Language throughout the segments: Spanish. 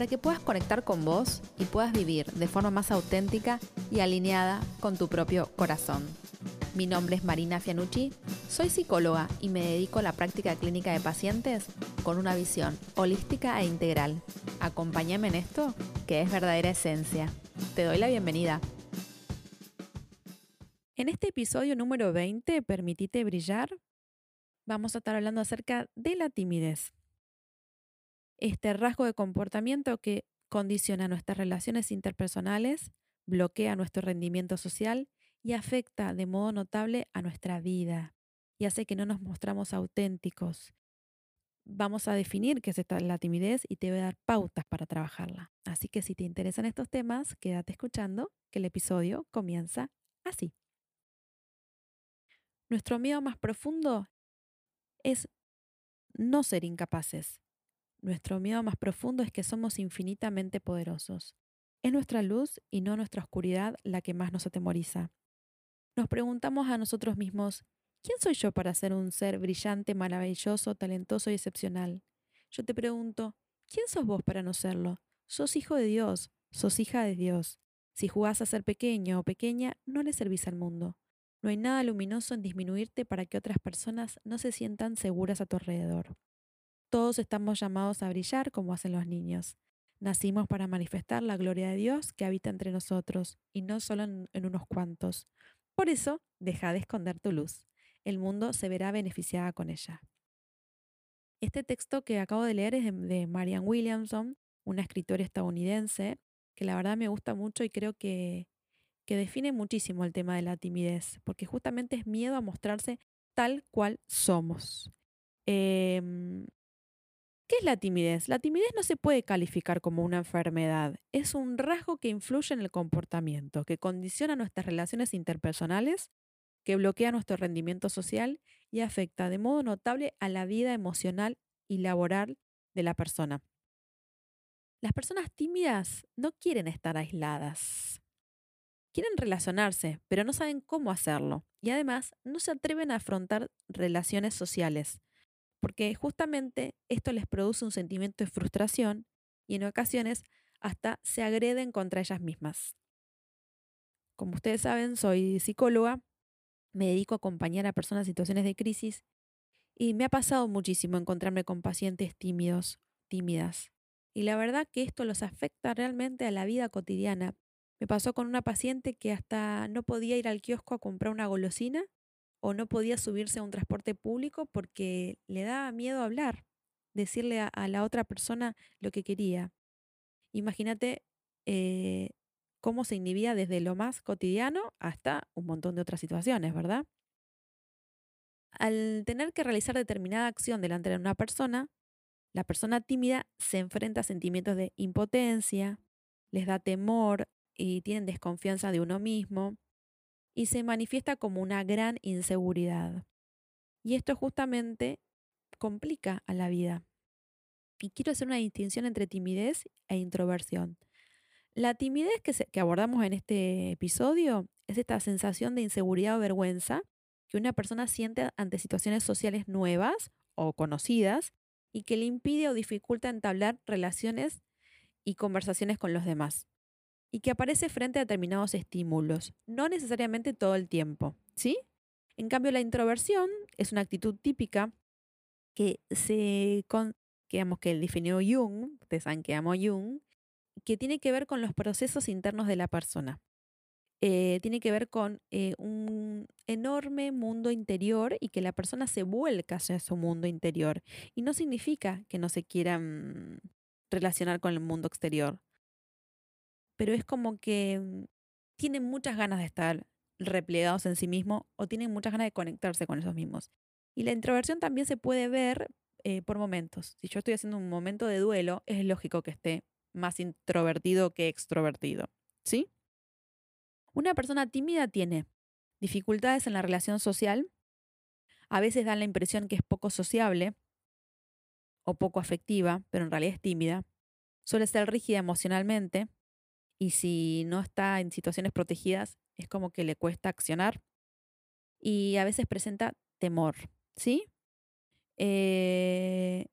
para que puedas conectar con vos y puedas vivir de forma más auténtica y alineada con tu propio corazón. Mi nombre es Marina Fianucci, soy psicóloga y me dedico a la práctica clínica de pacientes con una visión holística e integral. Acompáñame en esto, que es verdadera esencia. Te doy la bienvenida. En este episodio número 20, Permitite brillar, vamos a estar hablando acerca de la timidez. Este rasgo de comportamiento que condiciona nuestras relaciones interpersonales, bloquea nuestro rendimiento social y afecta de modo notable a nuestra vida y hace que no nos mostramos auténticos. Vamos a definir qué es la timidez y te voy a dar pautas para trabajarla. Así que si te interesan estos temas, quédate escuchando que el episodio comienza así. Nuestro miedo más profundo es no ser incapaces. Nuestro miedo más profundo es que somos infinitamente poderosos. Es nuestra luz y no nuestra oscuridad la que más nos atemoriza. Nos preguntamos a nosotros mismos, ¿quién soy yo para ser un ser brillante, maravilloso, talentoso y excepcional? Yo te pregunto, ¿quién sos vos para no serlo? Sos hijo de Dios, sos hija de Dios. Si jugás a ser pequeño o pequeña, no le servís al mundo. No hay nada luminoso en disminuirte para que otras personas no se sientan seguras a tu alrededor. Todos estamos llamados a brillar como hacen los niños. Nacimos para manifestar la gloria de Dios que habita entre nosotros, y no solo en, unos cuantos. Por eso, deja de esconder tu luz. El mundo se verá beneficiada con ella. Este texto que acabo de leer es de, de Marianne Williamson, una escritora estadounidense, que la verdad me gusta mucho y creo que que define muchísimo el tema de la timidez, porque justamente es miedo a mostrarse tal cual somos. Em, ¿Qué es la timidez? La timidez no se puede calificar como una enfermedad, es un rasgo que influye en el comportamiento, que condiciona nuestras relaciones interpersonales, que bloquea nuestro rendimiento social y afecta de modo notable a la vida emocional y laboral de la persona. Las personas tímidas no quieren estar aisladas, Quieren relacionarse, pero no saben cómo hacerlo. Y además no se atreven a afrontar relaciones sociales, porque justamente esto les produce un sentimiento de frustración y en ocasiones hasta se agreden contra ellas mismas. Como ustedes saben, soy psicóloga, me dedico a acompañar a personas en situaciones de crisis y me ha pasado muchísimo encontrarme con pacientes tímidos, tímidas. Y la verdad que esto los afecta realmente a la vida cotidiana, me pasó con una paciente que hasta no podía ir al kiosco a comprar una golosina o no podía subirse a un transporte público porque le daba miedo hablar, decirle a, la otra persona lo que quería. Imagínate eh, cómo se inhibía desde lo más cotidiano hasta un montón de otras situaciones, ¿verdad? Al tener que realizar determinada acción delante de una persona, la persona tímida se enfrenta a sentimientos de impotencia, les da temor, y tienen desconfianza de uno mismo y se manifiesta como una gran inseguridad. Y esto justamente complica a la vida. Y quiero hacer una distinción entre timidez e introversión. La timidez que, que abordamos en este episodio es esta sensación de inseguridad o vergüenza que una persona siente ante situaciones sociales nuevas o conocidas y que le impide o dificulta entablar relaciones y conversaciones con los demás y que aparece frente a determinados estímulos, no necesariamente todo el tiempo, ¿sí? En cambio, la introversión es una actitud típica que se, con, que, que definió Jung, ustedes saben que amo Jung, que tiene que ver con los procesos internos de la persona. Eh, tiene que ver con eh, un enorme mundo interior y que la persona se vuelca hacia su mundo interior. Y no significa que no se quieran relacionar con el mundo exterior pero es como que mm, tienen muchas ganas de estar replegados en sí mismos o tienen muchas ganas de conectarse con esos mismos. Y la introversión también se puede ver eh, por momentos. Si yo estoy haciendo un momento de duelo, es lógico que esté más introvertido que extrovertido. ¿Sí? Una persona tímida tiene dificultades en la relación social, a veces da la impresión que es poco sociable o poco afectiva, pero en realidad es tímida, suele ser rígida emocionalmente y si no está en situaciones protegidas es como que le cuesta accionar y a veces presenta temor, ¿sí? Eh,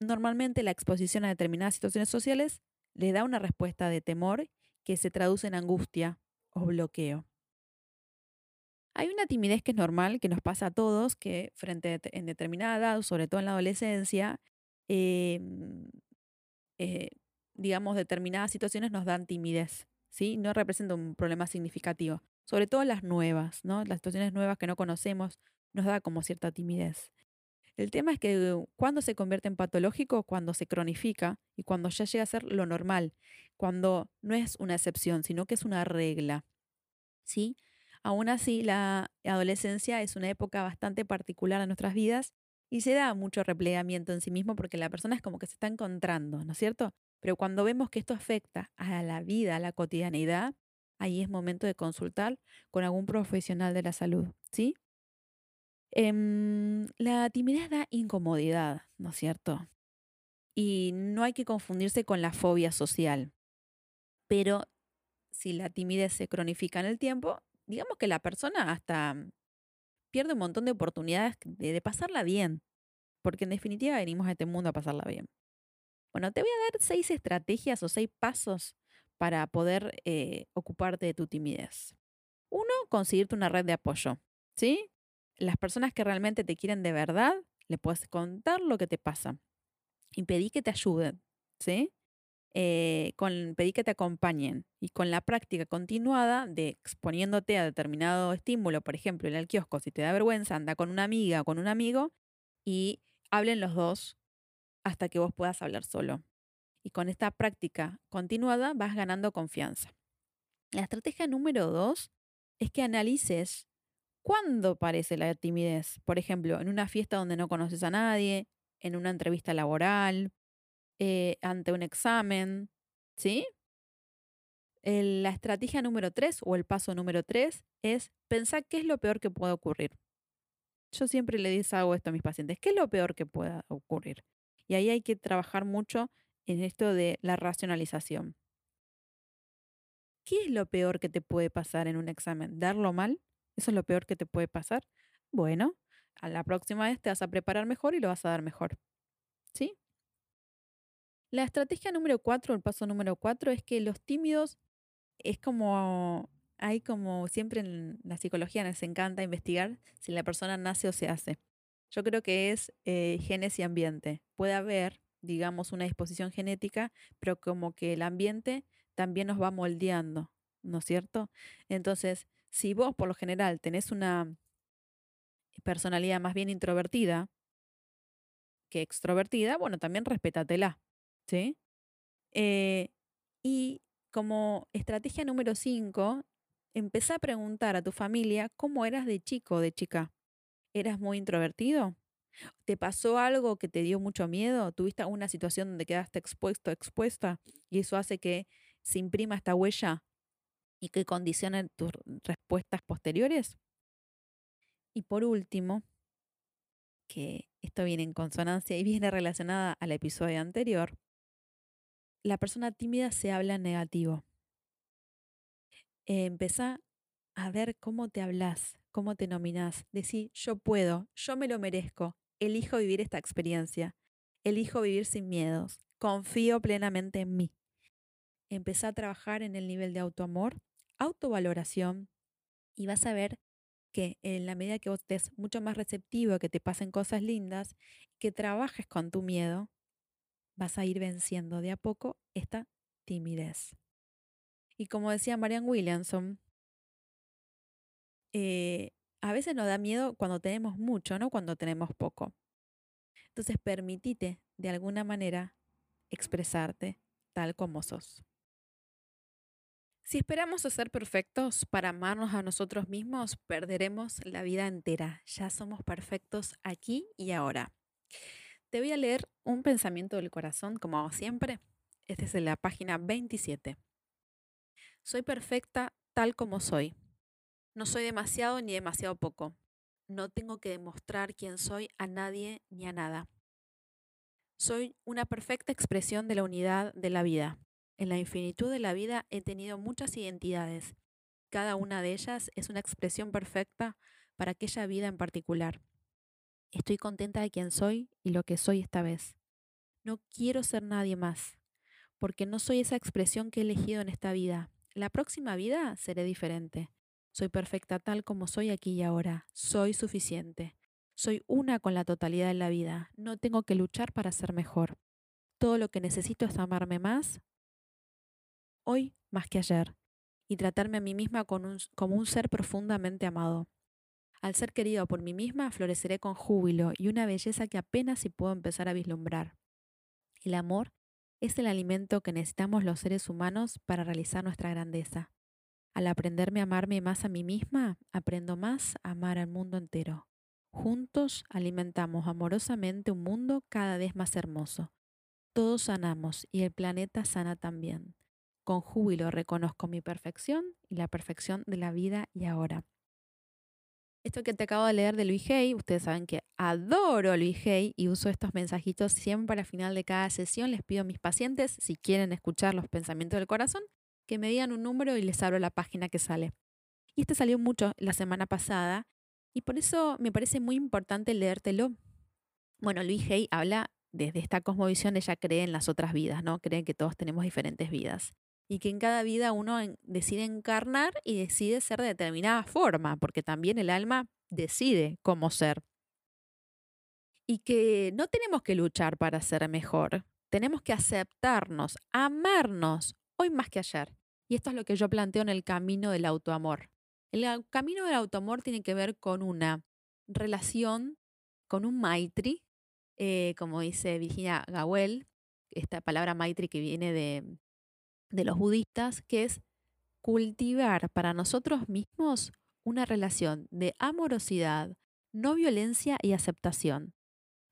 normalmente la exposición a determinadas situaciones sociales le da una respuesta de temor que se traduce en angustia o bloqueo. Hay una timidez que es normal, que nos pasa a todos, que frente en determinada edad, sobre todo en la adolescencia, em, eh, digamos, determinadas situaciones nos dan timidez, ¿sí? No representa un problema significativo. Sobre todo las nuevas, ¿no? Las situaciones nuevas que no conocemos nos da como cierta timidez. El tema es que cuando se convierte en patológico, cuando se cronifica y cuando ya llega a ser lo normal, cuando no es una excepción, sino que es una regla. ¿Sí? Aún así, la adolescencia es una época bastante particular de nuestras vidas y se da mucho replegamiento en sí mismo porque la persona es como que se está encontrando, ¿no es cierto? Pero cuando vemos que esto afecta a la vida, a la cotidianidad, ahí es momento de consultar con algún profesional de la salud, ¿sí? Em, la timidez da incomodidad, ¿no es cierto? Y no hay que confundirse con la fobia social. Pero si la timidez se cronifica en el tiempo, digamos que la persona hasta mm, pierde un montón de oportunidades de, de pasarla bien. Porque en definitiva venimos a este mundo a pasarla bien. Bueno, te voy a dar seis estrategias o seis pasos para poder eh, ocuparte de tu timidez. Uno, conseguirte una red de apoyo. ¿Sí? las personas que realmente te quieren de verdad, le puedes contar lo que te pasa y pedí que te ayuden, ¿sí? Eh, con, pedí que te acompañen y con la práctica continuada de exponiéndote a determinado estímulo, por ejemplo, en el kiosco, si te da vergüenza, anda con una amiga o con un amigo y hablen los dos hasta que vos puedas hablar solo. Y con esta práctica continuada vas ganando confianza. La estrategia número dos es que analices ¿Cuándo parece la timidez? Por ejemplo, en una fiesta donde no conoces a nadie, en una entrevista laboral, eh, ante un examen, ¿sí? la estrategia número tres o el paso número tres es pensar qué es lo peor que puede ocurrir. Yo siempre le hago esto a mis pacientes, ¿qué es lo peor que pueda ocurrir? Y ahí hay que trabajar mucho en esto de la racionalización. ¿Qué es lo peor que te puede pasar en un examen? ¿Darlo mal? Eso es lo peor que te puede pasar. Bueno, a la próxima vez te vas a preparar mejor y lo vas a dar mejor. ¿Sí? La estrategia número cuatro, el paso número cuatro, es que los tímidos es como, hay como siempre en la psicología nos encanta investigar si la persona nace o se hace. Yo creo que es eh, genes y ambiente. Puede haber, digamos, una disposición genética, pero como que el ambiente también nos va moldeando, ¿no es cierto? Entonces, si vos por lo general tenés una personalidad más bien introvertida que extrovertida, bueno, también respétatela, ¿sí? Eh, y como estrategia número cinco, empezá a preguntar a tu familia cómo eras de chico o de chica. ¿Eras muy introvertido? ¿Te pasó algo que te dio mucho miedo? ¿Tuviste una situación donde quedaste expuesto, expuesta? Y eso hace que se imprima esta huella y que condicionen tus respuestas posteriores. Y por último, que esto viene en consonancia y viene relacionada al episodio anterior, la persona tímida se habla negativo. Empezá a ver cómo te hablas, cómo te nominás. Decir, yo puedo, yo me lo merezco, elijo vivir esta experiencia, elijo vivir sin miedos, confío plenamente en mí. Empezá a trabajar en el nivel de autoamor autovaloración y vas a ver que en la medida que vos estés mucho más receptivo, que te pasen cosas lindas, que trabajes con tu miedo, vas a ir venciendo de a poco esta timidez. Y como decía Marianne Williamson, eh, a veces nos da miedo cuando tenemos mucho, no cuando tenemos poco. Entonces permitite de alguna manera expresarte tal como sos. Si esperamos a ser perfectos para amarnos a nosotros mismos, perderemos la vida entera. Ya somos perfectos aquí y ahora. Te voy a leer un pensamiento del corazón, como hago siempre. Este es de la página 27. Soy perfecta tal como soy. No soy demasiado ni demasiado poco. No tengo que demostrar quién soy a nadie ni a nada. Soy una perfecta expresión de la unidad de la vida. En la infinitud de la vida he tenido muchas identidades. Cada una de ellas es una expresión perfecta para aquella vida en particular. Estoy contenta de quién soy y lo que soy esta vez. No quiero ser nadie más, porque no soy esa expresión que he elegido en esta vida. La próxima vida seré diferente. Soy perfecta tal como soy aquí y ahora. Soy suficiente. Soy una con la totalidad de la vida. No tengo que luchar para ser mejor. Todo lo que necesito es amarme más hoy más que ayer y tratarme a mí misma como un ser profundamente amado. Al ser querido por mí misma, floreceré con júbilo y una belleza que apenas si puedo empezar a vislumbrar. El amor es el alimento que necesitamos los seres humanos para realizar nuestra grandeza. Al aprenderme a amarme más a mí misma, aprendo más a amar al mundo entero. Juntos alimentamos amorosamente un mundo cada vez más hermoso. Todos sanamos y el planeta sana también. Con júbilo reconozco mi perfección y la perfección de la vida y ahora. Esto que te acabo de leer de Luis Hay, ustedes saben que adoro Luis Hay y uso estos mensajitos siempre al final de cada sesión. Les pido a mis pacientes, si quieren escuchar los pensamientos del corazón, que me digan un número y les abro la página que sale. Y este salió mucho la semana pasada y por eso me parece muy importante leértelo. Bueno, Luis Hay habla desde esta cosmovisión, ella cree en las otras vidas, ¿no? Cree que todos tenemos diferentes vidas y que en cada vida uno decide encarnar y decide ser de determinada forma, porque también el alma decide cómo ser. Y que no tenemos que luchar para ser mejor, tenemos que aceptarnos, amarnos, hoy más que ayer. Y esto es lo que yo planteo en el camino del autoamor. El camino del autoamor tiene que ver con una relación, con un maitri, eh, como dice Virginia Gawel, esta palabra maitri que viene de, de los budistas, que es cultivar para nosotros mismos una relación de amorosidad, no violencia y aceptación.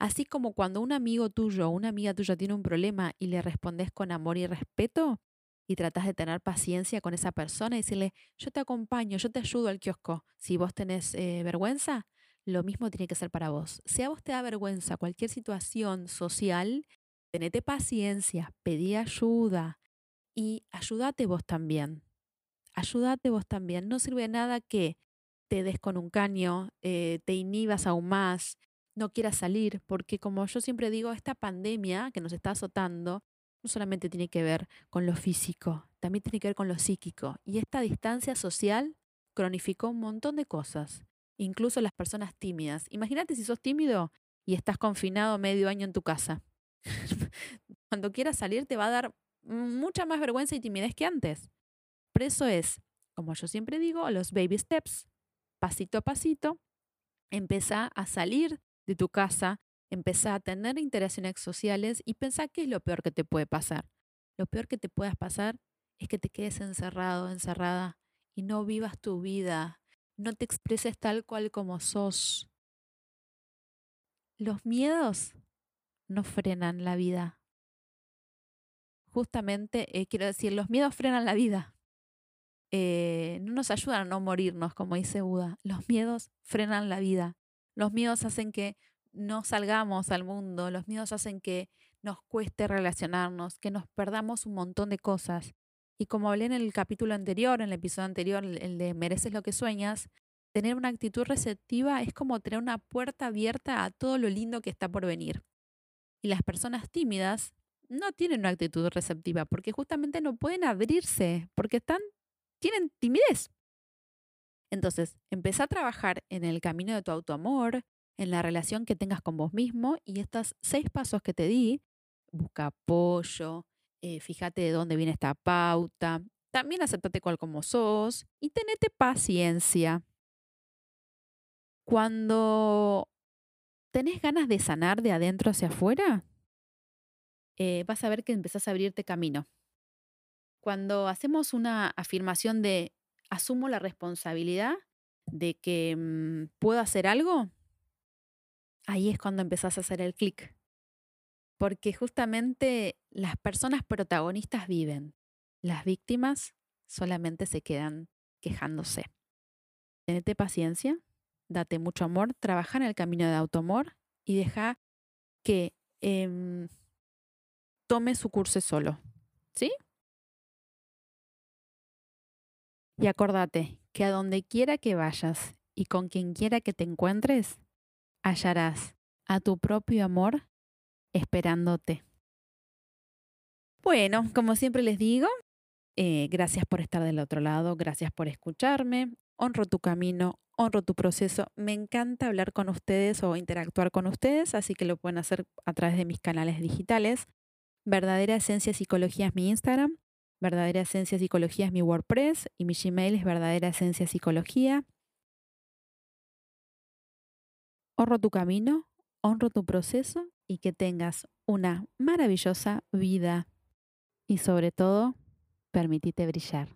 Así como cuando un amigo tuyo o una amiga tuya tiene un problema y le respondes con amor y respeto y tratas de tener paciencia con esa persona y decirle, yo te acompaño, yo te ayudo al kiosco. Si vos tenés eh, vergüenza, lo mismo tiene que ser para vos. Si a vos te da vergüenza cualquier situación social, tenete paciencia, pedí ayuda, y ayúdate vos también. Ayúdate vos también. No sirve de nada que te des con un caño, eh, te inhibas aún más, no quieras salir, porque como yo siempre digo, esta pandemia que nos está azotando no solamente tiene que ver con lo físico, también tiene que ver con lo psíquico. Y esta distancia social cronificó un montón de cosas, incluso las personas tímidas. Imagínate si sos tímido y estás confinado medio año en tu casa. Cuando quieras salir te va a dar mucha más vergüenza y timidez que antes. Por eso es, como yo siempre digo, los baby steps, pasito a pasito, empieza a salir de tu casa, empieza a tener interacciones sociales y pensá qué es lo peor que te puede pasar. Lo peor que te puedas pasar es que te quedes encerrado, encerrada y no vivas tu vida, no te expreses tal cual como sos. Los miedos no frenan la vida, justamente, eh, quiero decir, los miedos frenan la vida. Eh, no nos ayudan a no morirnos, como dice Buda. Los miedos frenan la vida. Los miedos hacen que no salgamos al mundo. Los miedos hacen que nos cueste relacionarnos, que nos perdamos un montón de cosas. Y como hablé en el capítulo anterior, en el episodio anterior, el de Mereces lo que sueñas, tener una actitud receptiva es como tener una puerta abierta a todo lo lindo que está por venir. Y las personas tímidas no tienen una actitud receptiva porque justamente no pueden abrirse, porque están, tienen timidez. Entonces, empieza a trabajar en el camino de tu autoamor, en la relación que tengas con vos mismo y estos seis pasos que te di, busca apoyo, eh, fíjate de dónde viene esta pauta, también aceptate cual como sos y tenete paciencia. Cuando tenés ganas de sanar de adentro hacia afuera, eh, vas a ver que empezás a abrirte camino. Cuando hacemos una afirmación de asumo la responsabilidad de que mm, puedo hacer algo, ahí es cuando empezás a hacer el clic. Porque justamente las personas protagonistas viven, las víctimas solamente se quedan quejándose. Tenete paciencia, date mucho amor, trabaja en el camino de autoamor y deja que em, tome su curso solo. ¿Sí? Y acordate que a donde quiera que vayas y con quien quiera que te encuentres, hallarás a tu propio amor esperándote. Bueno, como siempre les digo, eh, gracias por estar del otro lado, gracias por escucharme, honro tu camino, honro tu proceso. Me encanta hablar con ustedes o interactuar con ustedes, así que lo pueden hacer a través de mis canales digitales. Verdadera Esencia Psicología es mi Instagram, Verdadera Esencia Psicología es mi WordPress y mi Gmail es Verdadera Esencia Psicología. Honro tu camino, honro tu proceso y que tengas una maravillosa vida. Y sobre todo, permitite brillar.